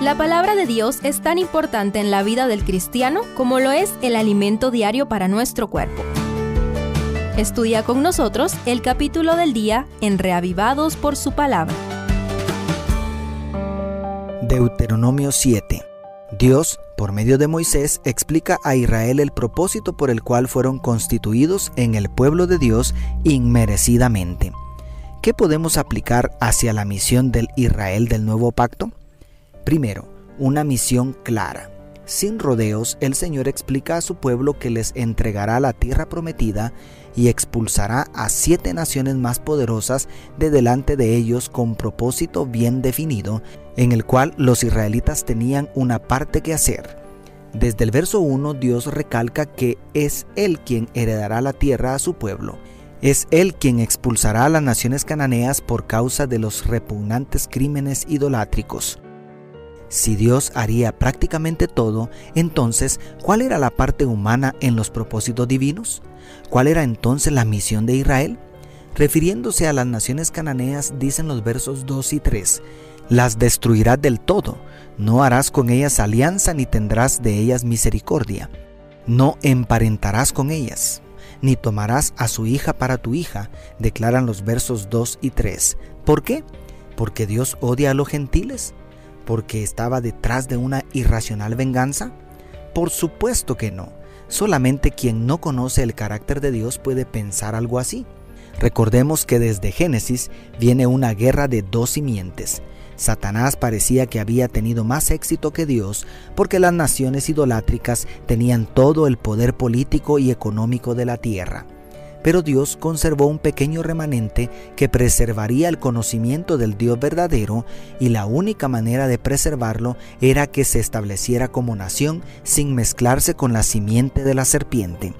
La palabra de Dios es tan importante en la vida del cristiano como lo es el alimento diario para nuestro cuerpo. Estudia con nosotros el capítulo del día en Reavivados por su palabra. Deuteronomio 7. Dios, por medio de Moisés, explica a Israel el propósito por el cual fueron constituidos en el pueblo de Dios inmerecidamente. ¿Qué podemos aplicar hacia la misión del Israel del nuevo pacto? Primero, una misión clara. Sin rodeos, el Señor explica a su pueblo que les entregará la tierra prometida y expulsará a siete naciones más poderosas de delante de ellos con propósito bien definido, en el cual los israelitas tenían una parte que hacer. Desde el verso 1 Dios recalca que es Él quien heredará la tierra a su pueblo. Es Él quien expulsará a las naciones cananeas por causa de los repugnantes crímenes idolátricos. Si Dios haría prácticamente todo, entonces, ¿cuál era la parte humana en los propósitos divinos? ¿Cuál era entonces la misión de Israel? Refiriéndose a las naciones cananeas, dicen los versos 2 y 3, las destruirás del todo, no harás con ellas alianza ni tendrás de ellas misericordia, no emparentarás con ellas, ni tomarás a su hija para tu hija, declaran los versos 2 y 3. ¿Por qué? Porque Dios odia a los gentiles porque estaba detrás de una irracional venganza? Por supuesto que no. Solamente quien no conoce el carácter de Dios puede pensar algo así. Recordemos que desde Génesis viene una guerra de dos simientes. Satanás parecía que había tenido más éxito que Dios porque las naciones idolátricas tenían todo el poder político y económico de la tierra pero Dios conservó un pequeño remanente que preservaría el conocimiento del Dios verdadero y la única manera de preservarlo era que se estableciera como nación sin mezclarse con la simiente de la serpiente,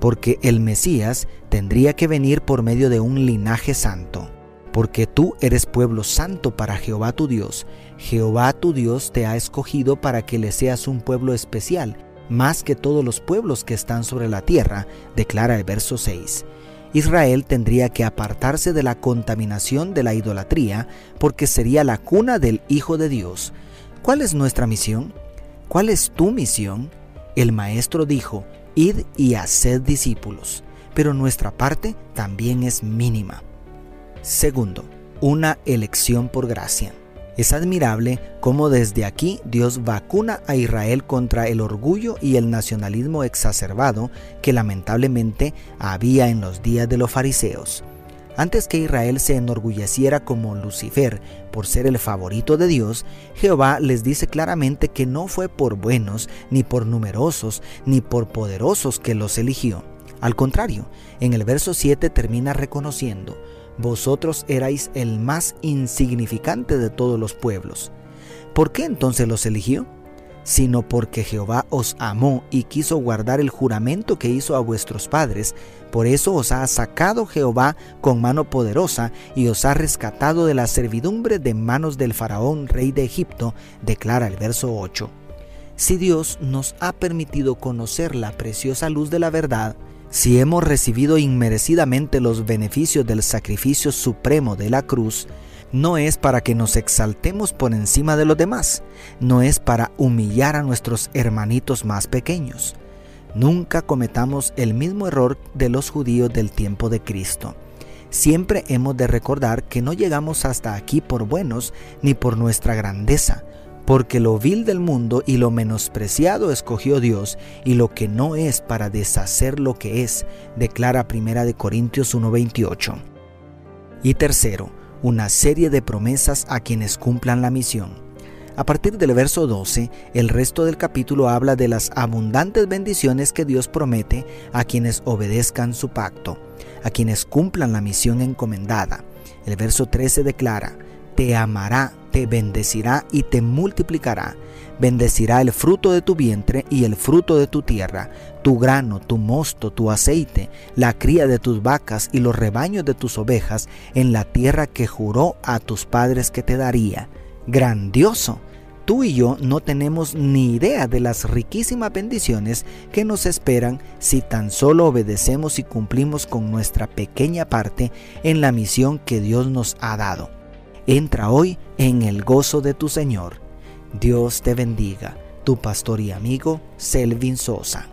porque el Mesías tendría que venir por medio de un linaje santo. Porque tú eres pueblo santo para Jehová tu Dios. Jehová tu Dios te ha escogido para que le seas un pueblo especial más que todos los pueblos que están sobre la tierra, declara el verso 6. Israel tendría que apartarse de la contaminación de la idolatría porque sería la cuna del Hijo de Dios. ¿Cuál es nuestra misión? ¿Cuál es tu misión? El Maestro dijo, id y haced discípulos, pero nuestra parte también es mínima. Segundo, una elección por gracia. Es admirable cómo desde aquí Dios vacuna a Israel contra el orgullo y el nacionalismo exacerbado que lamentablemente había en los días de los fariseos. Antes que Israel se enorgulleciera como Lucifer por ser el favorito de Dios, Jehová les dice claramente que no fue por buenos, ni por numerosos, ni por poderosos que los eligió. Al contrario, en el verso 7 termina reconociendo, vosotros erais el más insignificante de todos los pueblos. ¿Por qué entonces los eligió? Sino porque Jehová os amó y quiso guardar el juramento que hizo a vuestros padres. Por eso os ha sacado Jehová con mano poderosa y os ha rescatado de la servidumbre de manos del faraón rey de Egipto, declara el verso 8. Si Dios nos ha permitido conocer la preciosa luz de la verdad, si hemos recibido inmerecidamente los beneficios del sacrificio supremo de la cruz, no es para que nos exaltemos por encima de los demás, no es para humillar a nuestros hermanitos más pequeños. Nunca cometamos el mismo error de los judíos del tiempo de Cristo. Siempre hemos de recordar que no llegamos hasta aquí por buenos ni por nuestra grandeza, porque lo vil del mundo y lo menospreciado escogió Dios y lo que no es para deshacer lo que es, declara Primera de Corintios 1:28. Y tercero, una serie de promesas a quienes cumplan la misión. A partir del verso 12, el resto del capítulo habla de las abundantes bendiciones que Dios promete a quienes obedezcan su pacto, a quienes cumplan la misión encomendada. El verso 13 declara, te amará, te bendecirá y te multiplicará. Bendecirá el fruto de tu vientre y el fruto de tu tierra, tu grano, tu mosto, tu aceite, la cría de tus vacas y los rebaños de tus ovejas en la tierra que juró a tus padres que te daría. Grandioso. Tú y yo no tenemos ni idea de las riquísimas bendiciones que nos esperan si tan solo obedecemos y cumplimos con nuestra pequeña parte en la misión que Dios nos ha dado. Entra hoy en el gozo de tu Señor. Dios te bendiga, tu pastor y amigo Selvin Sosa.